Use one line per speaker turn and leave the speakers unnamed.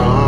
Oh.